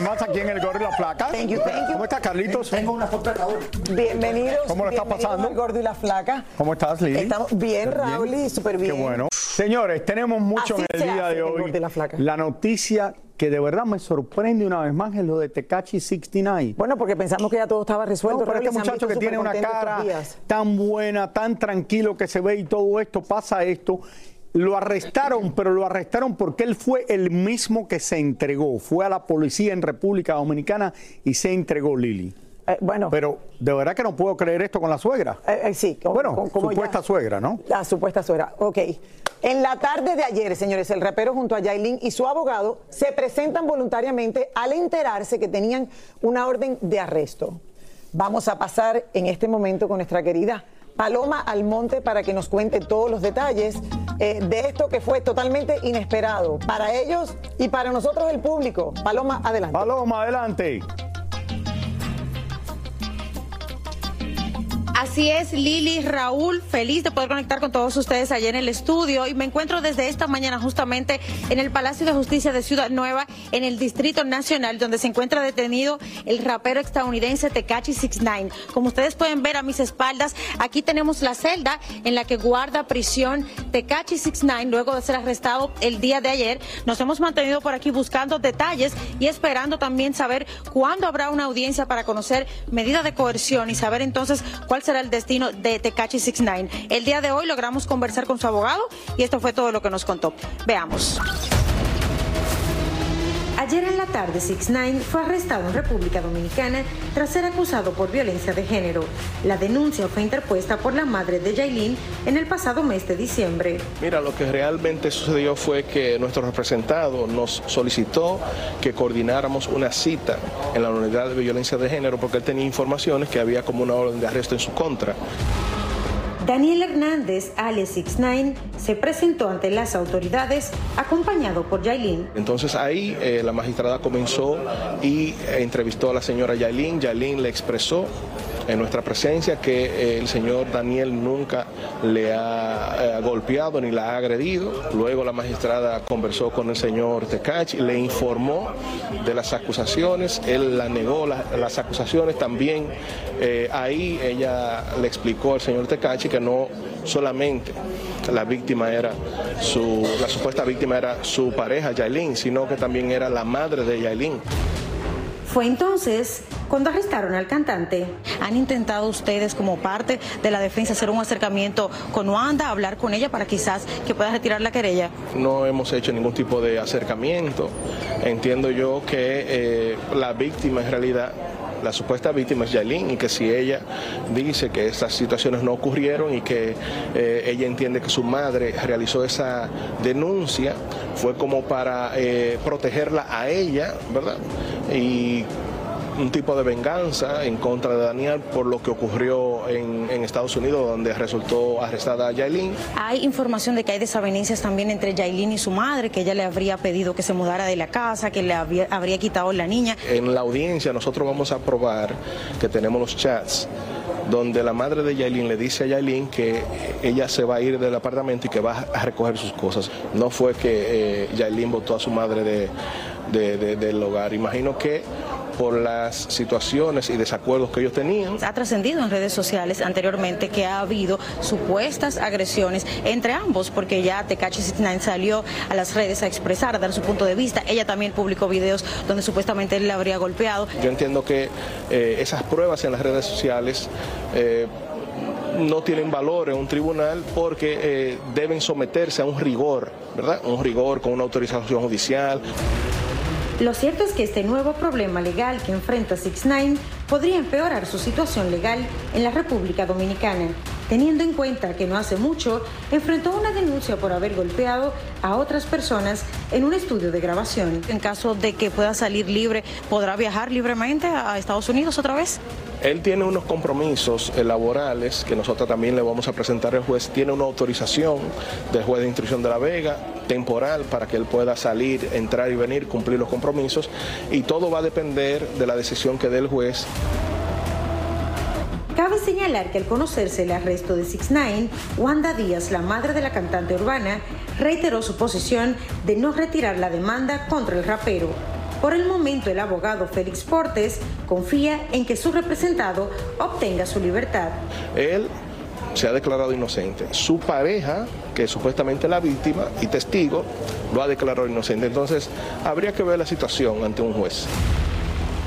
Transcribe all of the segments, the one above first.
vez más aquí en el Gordo y la Flaca. Thank you, thank you. ¿Cómo estás Carlitos? Tengo una foto Bienvenidos. ¿Cómo lo estás pasando? al Gordo y la Flaca. ¿Cómo estás Lili? Estamos bien, Raúl, y súper bien. Qué bueno. Señores, tenemos mucho Así en el día de hoy. Gordo y la Flaca. La noticia que de verdad me sorprende una vez más es lo de Tecachi 69. Bueno, porque pensamos que ya todo estaba resuelto. No, pero Raúl, este muchacho que tiene una cara tan buena, tan tranquilo que se ve y todo esto, pasa esto. Lo arrestaron, pero lo arrestaron porque él fue el mismo que se entregó. Fue a la policía en República Dominicana y se entregó Lili. Eh, bueno, Pero de verdad que no puedo creer esto con la suegra. eh, eh, sí. como- Bueno, como supuesta ya- suegra, ¿no? La supuesta suegra. Ok. En la tarde de ayer, señores, el rapero junto a Yailin y su abogado se presentan voluntariamente al enterarse que tenían una orden de arresto. Vamos a pasar en este momento con nuestra querida Paloma Almonte para que nos cuente todos los detalles eh, de esto que fue totalmente inesperado para ellos y para nosotros el público. Paloma, adelante. Paloma, adelante. Así es, Lili, Raúl, feliz de poder conectar con todos ustedes allá en el estudio y me encuentro desde esta mañana justamente en el Palacio de Justicia de Ciudad Nueva, en el Distrito Nacional, donde se encuentra detenido el rapero estadounidense Tekachi 69. Como ustedes pueden ver a mis espaldas, aquí tenemos la celda en la que guarda prisión Tekachi 69 luego de ser arrestado el día de ayer. Nos hemos mantenido por aquí buscando detalles y esperando también saber cuándo habrá una audiencia para conocer medida de coerción y saber entonces cuál será el destino de Tecachi 69. El día de hoy logramos conversar con su abogado y esto fue todo lo que nos contó. Veamos. Ayer en la tarde, 69 fue arrestado en República Dominicana tras ser acusado por violencia de género. La denuncia fue interpuesta por la madre de Yailin en el pasado mes de diciembre. Mira, lo que realmente sucedió fue que nuestro representado nos solicitó que coordináramos una cita en la unidad de violencia de género porque él tenía informaciones que había como una orden de arresto en su contra. Daniel Hernández, alias 69, se presentó ante las autoridades acompañado por Yailin. Entonces ahí eh, la magistrada comenzó y eh, entrevistó a la señora Yailin. Yailin le expresó en nuestra presencia que eh, el señor Daniel nunca le ha eh, golpeado ni la ha agredido. Luego la magistrada conversó con el señor Tecachi, le informó de las acusaciones, él la negó la- las acusaciones también. eh, ahí ella le explicó al señor Tecachi que no solamente la víctima era su, la supuesta víctima era su pareja Yailin, sino que también era la madre de Yailin. Fue entonces cuando arrestaron al cantante. ¿Han intentado ustedes como parte de la defensa hacer un acercamiento con Wanda, hablar con ella para quizás que pueda retirar la querella? No hemos hecho ningún tipo de acercamiento. Entiendo yo que eh, la víctima en realidad la supuesta víctima es Yailin y que si ella dice que estas situaciones no ocurrieron y que eh, ella entiende que su madre realizó esa denuncia, fue como para eh, protegerla a ella, ¿verdad? Y un tipo de venganza en contra de Daniel por lo que ocurrió en, Estados Unidos, donde resultó arrestada Yailin. Hay información de que hay desavenencias también entre Yailin y su madre, que ella le habría pedido que se mudara de la casa, que le habría quitado la niña. En la audiencia nosotros vamos a probar que tenemos los chats donde la madre de Yailin le dice a Yailin que ella se va a ir del apartamento y que va a recoger sus cosas. No fue que eh, Yailin votó a su madre de, del hogar. Imagino que por las situaciones y desacuerdos que ellos tenían. Ha trascendido en redes sociales anteriormente que ha habido supuestas agresiones entre ambos, porque ya Tecachi 69 salió a las redes a expresar, a dar su punto de vista. Ella también publicó videos donde supuestamente él le habría golpeado. Yo entiendo que eh, esas pruebas en las redes sociales... Eh, no tienen valor en un tribunal porque eh, deben someterse a un rigor, ¿verdad? Un rigor con una autorización judicial. Lo cierto es que este nuevo problema legal que enfrenta 6 podría empeorar su situación legal en la República Dominicana, teniendo en cuenta que no hace mucho enfrentó una denuncia por haber golpeado a otras personas en un estudio de grabación. En caso de que pueda salir libre, ¿podrá viajar libremente a Estados Unidos otra vez? Él tiene unos compromisos laborales que nosotros también le vamos a presentar al juez. Tiene una autorización del juez de instrucción de La Vega temporal para que él pueda salir, entrar y venir, cumplir los compromisos y todo va a depender de la decisión que dé el juez. Cabe señalar que al conocerse el arresto de 6 9 Wanda Díaz, la madre de la cantante urbana, reiteró su posición de no retirar la demanda contra el rapero. Por el momento, el abogado Félix Portes confía en que su representado obtenga su libertad. Él se ha declarado inocente. Su pareja, que es supuestamente la víctima y testigo, lo ha declarado inocente. Entonces, habría que ver la situación ante un juez.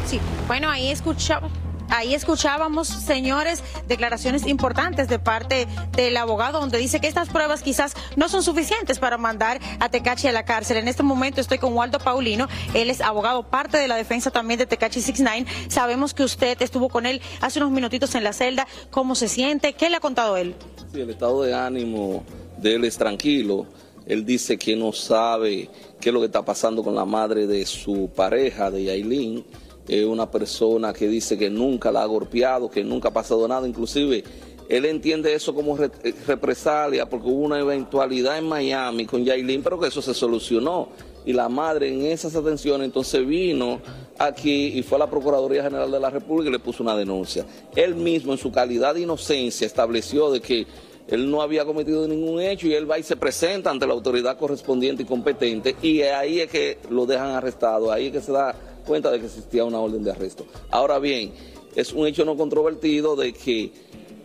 Sí, bueno, ahí escuchamos Ahí escuchábamos, señores, declaraciones importantes de parte del abogado donde dice que estas pruebas quizás no son suficientes para mandar a Tecachi a la cárcel. En este momento estoy con Waldo Paulino, él es abogado, parte de la defensa también de Tecachi 69. Sabemos que usted estuvo con él hace unos minutitos en la celda. ¿Cómo se siente? ¿Qué le ha contado él? Sí, el estado de ánimo de él es tranquilo. Él dice que no sabe qué es lo que está pasando con la madre de su pareja, de Yailin es una persona que dice que nunca la ha golpeado, que nunca ha pasado nada, inclusive él entiende eso como eh, represalia porque hubo una eventualidad en Miami con Yailin, pero que eso se solucionó. Y la madre en esas atenciones entonces vino aquí y fue a la Procuraduría General de la República y le puso una denuncia. Él mismo en su calidad de inocencia estableció de que él no había cometido ningún hecho y él va y se presenta ante la autoridad correspondiente y competente y ahí es que lo dejan arrestado, ahí es que se da cuenta de que existía una orden de arresto. Ahora bien, es un hecho no controvertido de que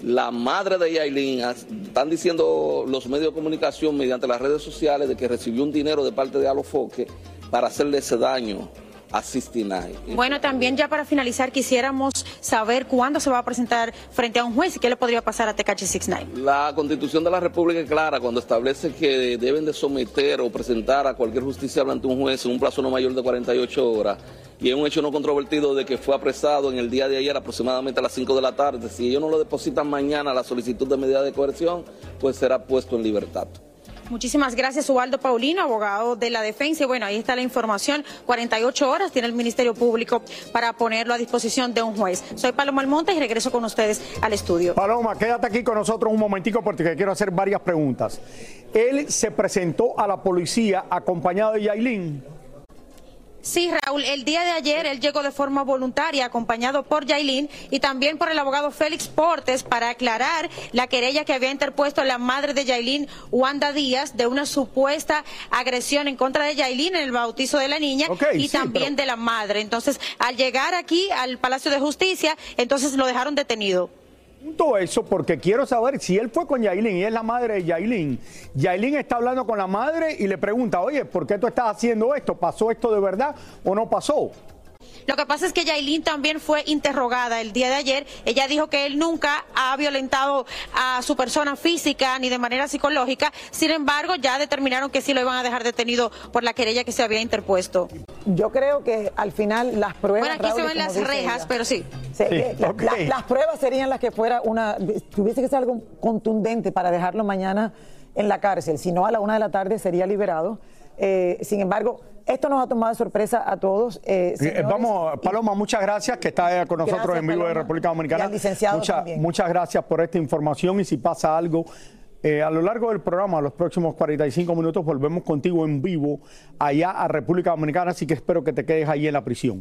la madre de Yailin, están diciendo los medios de comunicación mediante las redes sociales de que recibió un dinero de parte de Alofoque para hacerle ese daño a Bueno, también ya para finalizar quisiéramos saber cuándo se va a presentar frente a un juez y qué le podría pasar a Tecachi 69. La Constitución de la República es clara cuando establece que deben de someter o presentar a cualquier justicia ante un juez en un plazo no mayor de 48 horas y es un hecho no controvertido de que fue apresado en el día de ayer aproximadamente a las 5 de la tarde. Si ellos no lo depositan mañana la solicitud de medida de coerción, pues será puesto en libertad. Muchísimas gracias, Ubaldo Paulino, abogado de la defensa. Y bueno, ahí está la información. 48 horas tiene el Ministerio Público para ponerlo a disposición de un juez. Soy Paloma Almonte y regreso con ustedes al estudio. Paloma, quédate aquí con nosotros un momentico porque quiero hacer varias preguntas. Él se presentó a la policía acompañado de Yailin. Sí, Raúl, el día de ayer él llegó de forma voluntaria, acompañado por Yailin y también por el abogado Félix Portes para aclarar la querella que había interpuesto la madre de Yailin, Wanda Díaz, de una supuesta agresión en contra de Yailin en el bautizo de la niña y también de la madre. Entonces, al llegar aquí al Palacio de Justicia, entonces lo dejaron detenido eso porque quiero saber si él fue con Yailin y es la madre de Yailin. Yailin está hablando con la madre y le pregunta, oye, ¿por qué tú estás haciendo esto? ¿Pasó esto de verdad o no pasó? Lo que pasa es que Yailin también fue interrogada el día de ayer. Ella dijo que él nunca ha violentado a su persona física ni de manera psicológica. Sin embargo, ya determinaron que sí lo iban a dejar detenido por la querella que se había interpuesto. Yo creo que al final las pruebas. Bueno, aquí se ven las rejas, ella, pero sí. se- Sí, la- ok. la- las pruebas serían las que fuera una. Tuviese que ser algo contundente para dejarlo mañana en la cárcel. Si no, a la una de la tarde sería liberado. Eh, sin embargo, esto nos ha tomado de sorpresa a todos. eh, Eh. Vamos, Paloma, muchas gracias que está con nosotros Gracias, en vivo de. República Dominicana. Y al licenciado Mucha-. Muchas gracias por esta información y si pasa algo. eh, a lo largo del programa, los próximos 45 minutos, volvemos contigo en vivo allá a República Dominicana, así que espero que te quedes ahí en la prisión.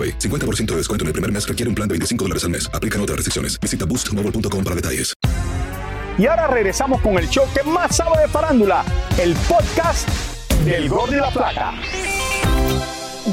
AroPay. 50% de descuento en el primer mes requiere un plan de 25 dólares al mes. Aplican otras restricciones. Visita boostmobile.com para detalles. Y ahora regresamos con el show que más sabe de farándula, el podcast del Gol de la Plata.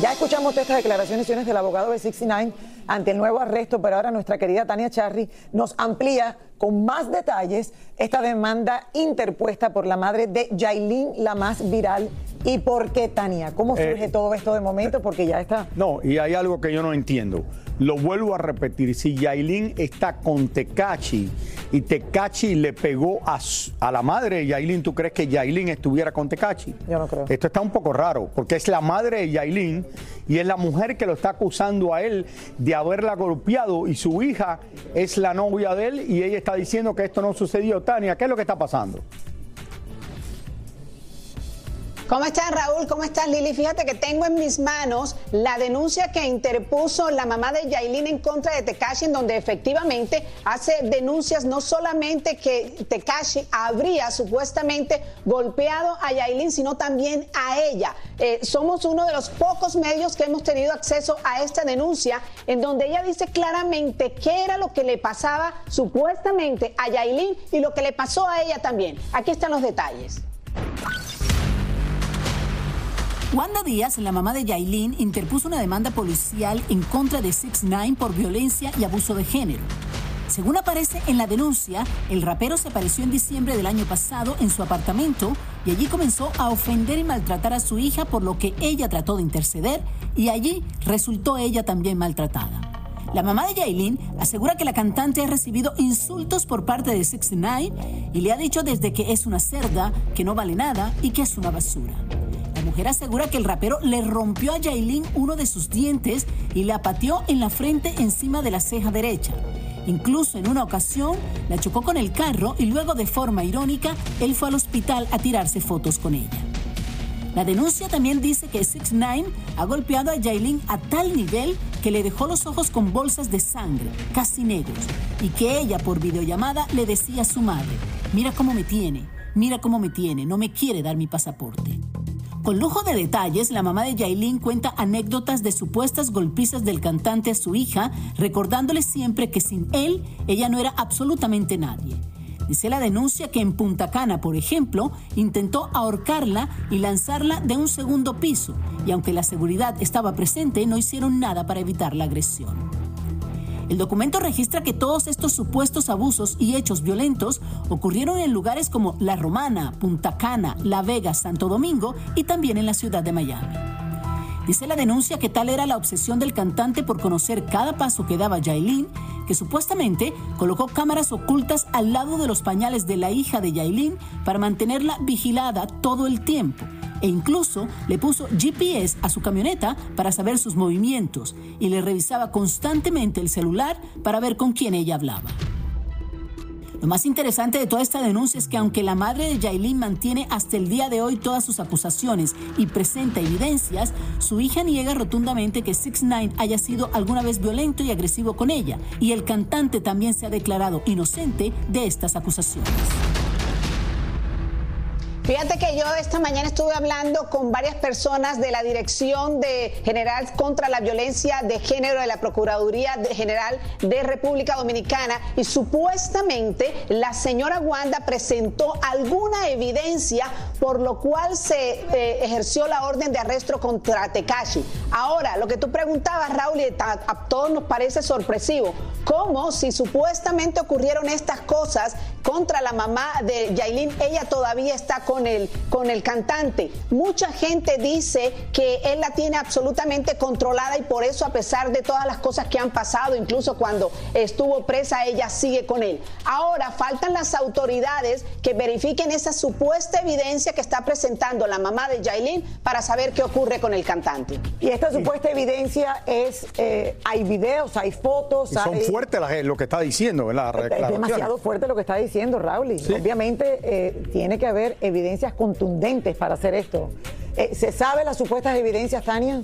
Ya escuchamos todas estas declaraciones del abogado de 69 ante el nuevo arresto, pero ahora nuestra querida Tania Charri nos amplía con más detalles esta demanda interpuesta por la madre de Yailin, la más viral. ¿Y por qué, Tania? ¿Cómo Eh, surge todo esto de momento? Porque ya está. No, y hay algo que yo no entiendo. Lo vuelvo a repetir. Si Yailin está con Tecachi y Tecachi le pegó a, a la madre de Yailin, ¿tú crees que Yailin estuviera con Tecachi? Yo no creo. Esto está un poco raro, porque es la madre de Yailin y es la mujer que lo está acusando a él de haberla golpeado y su hija es la novia de él y ella está diciendo que esto no sucedió. Tania, ¿qué es lo que está pasando? ¿Cómo estás, Raúl? ¿Cómo estás, Lili? Fíjate que tengo en mis manos la denuncia que interpuso la mamá de Yailin en contra de Tekashi, en donde efectivamente hace denuncias no solamente que Tekashi habría supuestamente golpeado a Yailin, sino también a ella. Eh, somos uno de los pocos medios que hemos tenido acceso a esta denuncia, en donde ella dice claramente qué era lo que le pasaba supuestamente a Yailin y lo que le pasó a ella también. Aquí están los detalles. Wanda Díaz, la mamá de Yailin, interpuso una demanda policial en contra de 6 9 por violencia y abuso de género. Según aparece en la denuncia, el rapero se apareció en diciembre del año pasado en su apartamento y allí comenzó a ofender y maltratar a su hija por lo que ella trató de interceder y allí resultó ella también maltratada. La mamá de Yailin asegura que la cantante ha recibido insultos por parte de 69 y le ha dicho desde que es una cerda, que no vale nada y que es una basura. La mujer asegura que el rapero le rompió a Yailin uno de sus dientes y la pateó en la frente encima de la ceja derecha. Incluso en una ocasión la chocó con el carro y luego de forma irónica él fue al hospital a tirarse fotos con ella. La denuncia también dice que 6 9 ha golpeado a Yailin a tal nivel que le dejó los ojos con bolsas de sangre, casi negros, y que ella por videollamada le decía a su madre, mira cómo me tiene, mira cómo me tiene, no me quiere dar mi pasaporte. Con lujo de detalles, la mamá de Yailin cuenta anécdotas de supuestas golpizas del cantante a su hija, recordándole siempre que sin él ella no era absolutamente nadie. Dice la denuncia que en Punta Cana, por ejemplo, intentó ahorcarla y lanzarla de un segundo piso, y aunque la seguridad estaba presente, no hicieron nada para evitar la agresión. El documento registra que todos estos supuestos abusos y hechos violentos ocurrieron en lugares como La Romana, Punta Cana, La Vega, Santo Domingo y también en la ciudad de Miami. Dice la denuncia que tal era la obsesión del cantante por conocer cada paso que daba Yailin, que supuestamente colocó cámaras ocultas al lado de los pañales de la hija de Yailin para mantenerla vigilada todo el tiempo e incluso le puso GPS a su camioneta para saber sus movimientos y le revisaba constantemente el celular para ver con quién ella hablaba. Lo más interesante de toda esta denuncia es que aunque la madre de Yailin mantiene hasta el día de hoy todas sus acusaciones y presenta evidencias, su hija niega rotundamente que 6 9 haya sido alguna vez violento y agresivo con ella, y el cantante también se ha declarado inocente de estas acusaciones. Fíjate que yo esta mañana estuve hablando con varias personas de la Dirección de General contra la Violencia de Género de la Procuraduría General de República Dominicana y supuestamente la señora Wanda presentó alguna evidencia por lo cual se eh, ejerció la orden de arresto contra Tekashi. Ahora, lo que tú preguntabas, Raúl, y a, a todos nos parece sorpresivo, ¿cómo si supuestamente ocurrieron estas cosas contra la mamá de Yailin, ella todavía está con el, con el cantante. Mucha gente dice que él la tiene absolutamente controlada y por eso a pesar de todas las cosas que han pasado, incluso cuando estuvo presa, ella sigue con él. Ahora faltan las autoridades que verifiquen esa supuesta evidencia que está presentando la mamá de Yailin para saber qué ocurre con el cantante. Y esta supuesta evidencia es, eh, hay videos, hay fotos. Y son hay- fuertes las- lo que está diciendo, ¿verdad? Es demasiado fuerte lo que está diciendo Raúl. Obviamente eh, tiene que haber evidencias contundentes para hacer esto. Eh, ¿Se sabe las supuestas evidencias, Tania?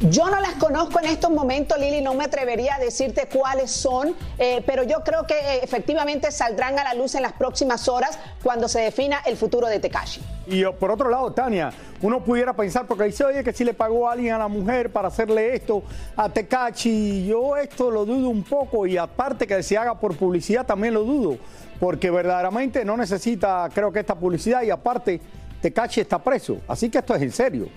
Yo no las conozco en estos momentos, Lili, no me atrevería a decirte cuáles son, eh, pero yo creo que eh, efectivamente saldrán a la luz en las próximas horas cuando se defina el futuro de Tekashi. Y oh, por otro lado, Tania, uno pudiera pensar, porque dice, oye, que si le pagó alguien a la mujer para hacerle esto a Tecachi, yo esto lo dudo un poco y aparte que se haga por publicidad también lo dudo, porque verdaderamente no necesita, creo que esta publicidad y aparte Tecachi está preso, así que esto es en serio.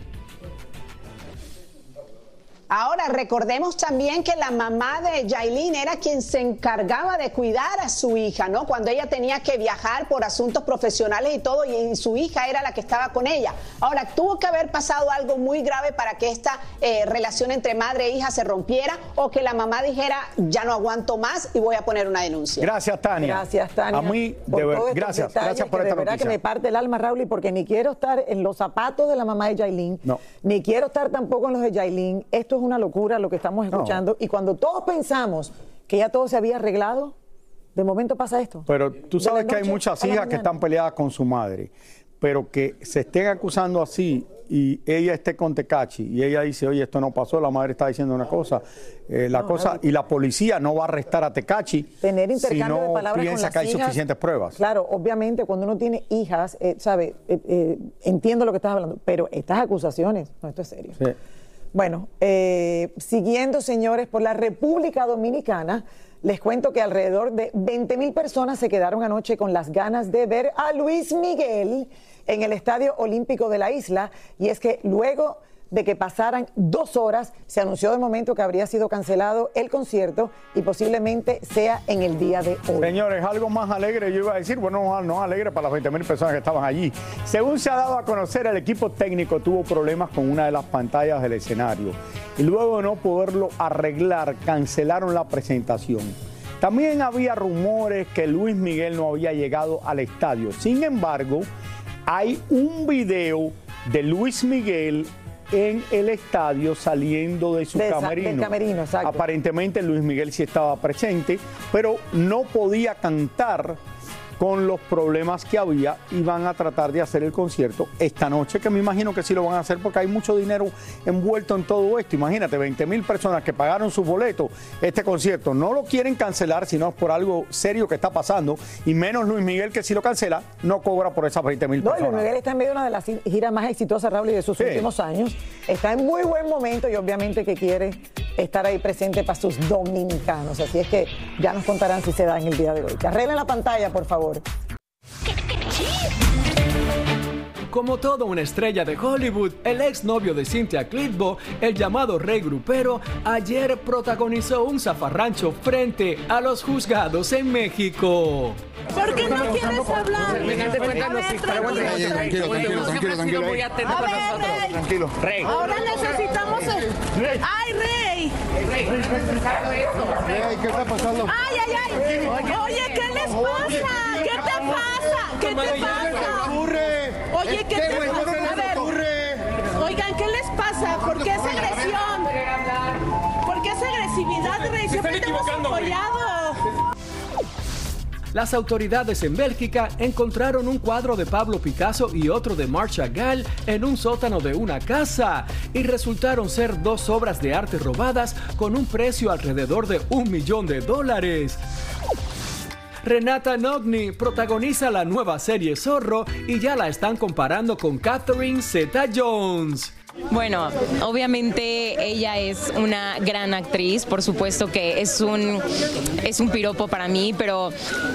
Ahora, recordemos también que la mamá de Yailin era quien se encargaba de cuidar a su hija, ¿no? Cuando ella tenía que viajar por asuntos profesionales y todo, y, su hija era la que estaba con ella. Ahora, tuvo que haber pasado algo muy grave para que esta eh, relación entre madre e hija se rompiera o que la mamá dijera, ya no aguanto más y voy a poner una denuncia. Gracias, Tania. Gracias, Tania. A mí, por de ver- gracias, detalles gracias por que esta de verdad noticia. que me parte el alma, Raúl, y porque ni quiero estar en los zapatos de la mamá de Yailin, No. ni quiero estar tampoco en los de Yailin. Esto es una locura lo que estamos escuchando. Y cuando todos pensamos que ya todo se había arreglado, de momento pasa esto. Pero tú De sabes que hay muchas hijas que están peleadas con su madre, pero que se estén acusando así y ella esté con Tecachi y ella dice, oye, esto no pasó, la madre está diciendo una cosa, eh, la cosa, y la policía no va a arrestar a Tecachi tener si intercambio de no palabras con piensa las que hay hijas. suficientes pruebas. Claro, obviamente cuando uno tiene hijas, eh, sabe, Eh, eh, entiendo lo que estás hablando, pero estas acusaciones, no, esto es serio. Sí. Bueno, eh, siguiendo, señores, por la República Dominicana, les cuento que alrededor de 20 mil personas se quedaron anoche con las ganas de ver a Luis Miguel en el Estadio Olímpico de la isla. Y es que luego de que pasaran dos horas, se anunció de momento que habría sido cancelado el concierto y posiblemente sea en el día de hoy. Señores, algo más alegre, yo iba a decir, bueno, no, no alegre para las 20 mil personas que estaban allí. Según se ha dado a conocer, el equipo técnico tuvo problemas con una de las pantallas del escenario y luego de no poderlo arreglar, cancelaron la presentación. También había rumores que Luis Miguel no había llegado al estadio. Sin embargo, hay un video de Luis Miguel en el estadio saliendo de su De camerino. del camerino, exacto. Aparentemente Luis Miguel sí estaba presente, pero no podía cantar con los problemas que había y van a tratar de hacer el concierto esta noche, que me imagino que sí lo van a hacer porque hay mucho dinero envuelto en todo esto. Imagínate, 20 mil personas que pagaron sus boletos, este concierto no lo quieren cancelar, sino por algo serio que está pasando, y menos Luis Miguel que si lo cancela, no cobra por esas 20 mil No, personas. Luis Miguel está en medio de una de las giras más exitosas, Raúl, y de sus Sí. últimos años. Está en muy buen momento y obviamente que quiere estar ahí presente para sus dominicanos. Así es que ya nos contarán si se da en el día de hoy. Que la pantalla, por favor. Como toda una estrella de Hollywood, el exnovio de Cynthia Clitbo, el llamado Rey Grupero, ayer protagonizó un zafarrancho frente a los juzgados en México. ¿Por qué no quieres hablar? A ver, Tranquilo, tranquilo. Tranquilo. Rey. Ahora necesitamos el... ¡Ay, Rey! Rey, ¿qué está pasando? ¡Ay, ay, ay! Oye, ¿qué les pasa? ¿Qué te pasa? ¿Qué te pasa? Oye, ¿qué se A ver, ocurre? oigan, ¿qué les pasa? ¿Por qué esa agresión? ¿Por qué esa agresividad, Rey? Siempre te hemos apoyado. Las autoridades en Bélgica encontraron un cuadro de Pablo Picasso y otro de Marc Chagall en un sótano de una casa y resultaron ser dos obras de arte robadas con un precio alrededor de un millón de dólares. Renata Nogni protagoniza la nueva serie Zorro y ya la están comparando con Catherine Zeta-Jones. Bueno, obviamente ella es una gran actriz, por supuesto que es un, es un piropo para mí, pero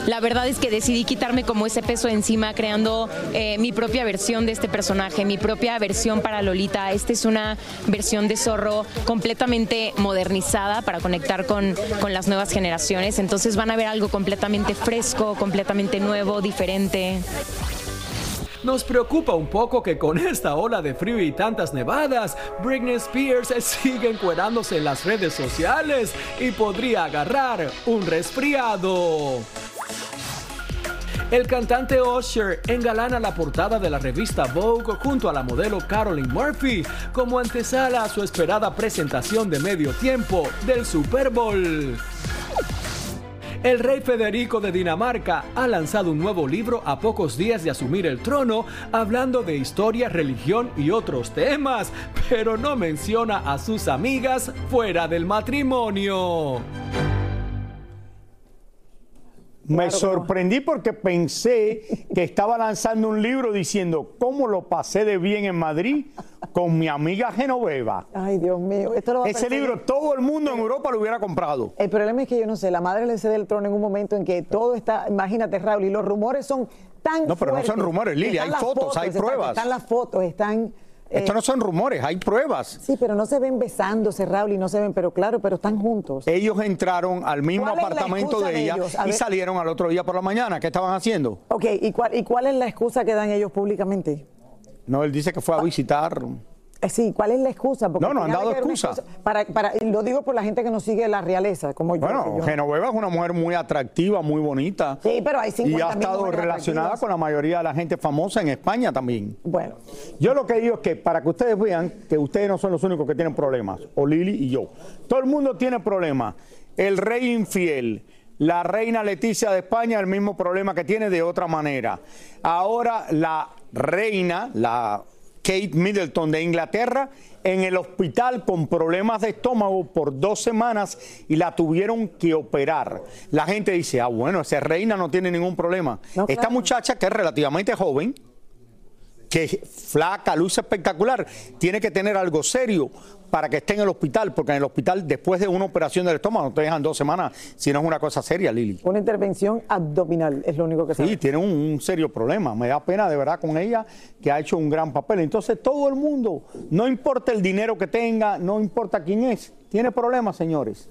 la verdad es que decidí quitarme como ese peso encima creando eh, mi propia versión de este personaje, mi propia versión para Lolita. Esta es una versión de zorro completamente modernizada para conectar con, con las nuevas generaciones, entonces van a ver algo completamente fresco, completamente nuevo, diferente. Nos preocupa un poco que con esta ola de frío y tantas nevadas, Britney Spears sigue encuerándose en las redes sociales y podría agarrar un resfriado. El cantante Usher engalana la portada de la revista Vogue junto a la modelo Carolyn Murphy como antesala a su esperada presentación de medio tiempo del Super Bowl. El rey Federico de Dinamarca ha lanzado un nuevo libro a pocos días de asumir el trono, hablando de historia, religión y otros temas, pero no menciona a sus amigas fuera del matrimonio. Me sorprendí porque pensé que estaba lanzando un libro diciendo cómo lo pasé de bien en Madrid con mi amiga Genoveva. Ay, Dios mío. Esto lo va a Ese libro todo el mundo en Europa lo hubiera comprado. El problema es que yo no sé, la madre le cede el trono en un momento en que todo está, imagínate, Raúl, y los rumores son tan No, pero no son rumores, Lili, Están hay fotos, hay están- pruebas. Están las fotos, están... eh, Esto no son rumores, hay pruebas. Sí, pero no se ven besándose, Raúl, y no se ven, pero claro, pero están juntos. Ellos entraron al mismo ¿Cuál es la apartamento de de ella y ver. salieron al otro día por la mañana. ¿Qué estaban haciendo? Ok, ¿y cuál, ¿y cuál es la excusa que dan ellos públicamente? No, él dice que fue a visitar. Sí, ¿cuál es la excusa? Porque No, no han dado una excusa. Para, para, lo digo por la gente que no sigue la realeza, como yo. Bueno, yo- Genoveva es una mujer muy atractiva, muy bonita. Sí, pero hay 50 Y ha estado relacionada con la mayoría de la gente famosa en España también. Bueno. Yo lo que digo es que para que ustedes vean que ustedes no son los únicos que tienen problemas, o Lili y yo. Todo el mundo tiene problemas. El rey infiel, la reina Leticia de España, el mismo problema que tiene de otra manera. Ahora la reina, la Kate Middleton de Inglaterra, en el hospital con problemas de estómago por dos semanas y la tuvieron que operar. La gente dice, ah, bueno, esa reina no tiene ningún problema. Esta muchacha que es relativamente joven, que flaca, luce espectacular, tiene que tener algo serio para que esté en el hospital, porque en el hospital después de una operación del estómago no te dejan dos semanas, si no es una cosa seria, Lili. Una intervención abdominal es lo único que Sí, tiene un, un serio problema. Me da pena de verdad con ella, que ha hecho un gran papel. Entonces todo el mundo, no importa el dinero que tenga, no importa quién es, tiene problemas, señores.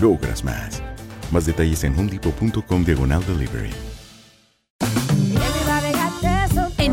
logras más. Más detalles en homedepot.com diagonal delivery.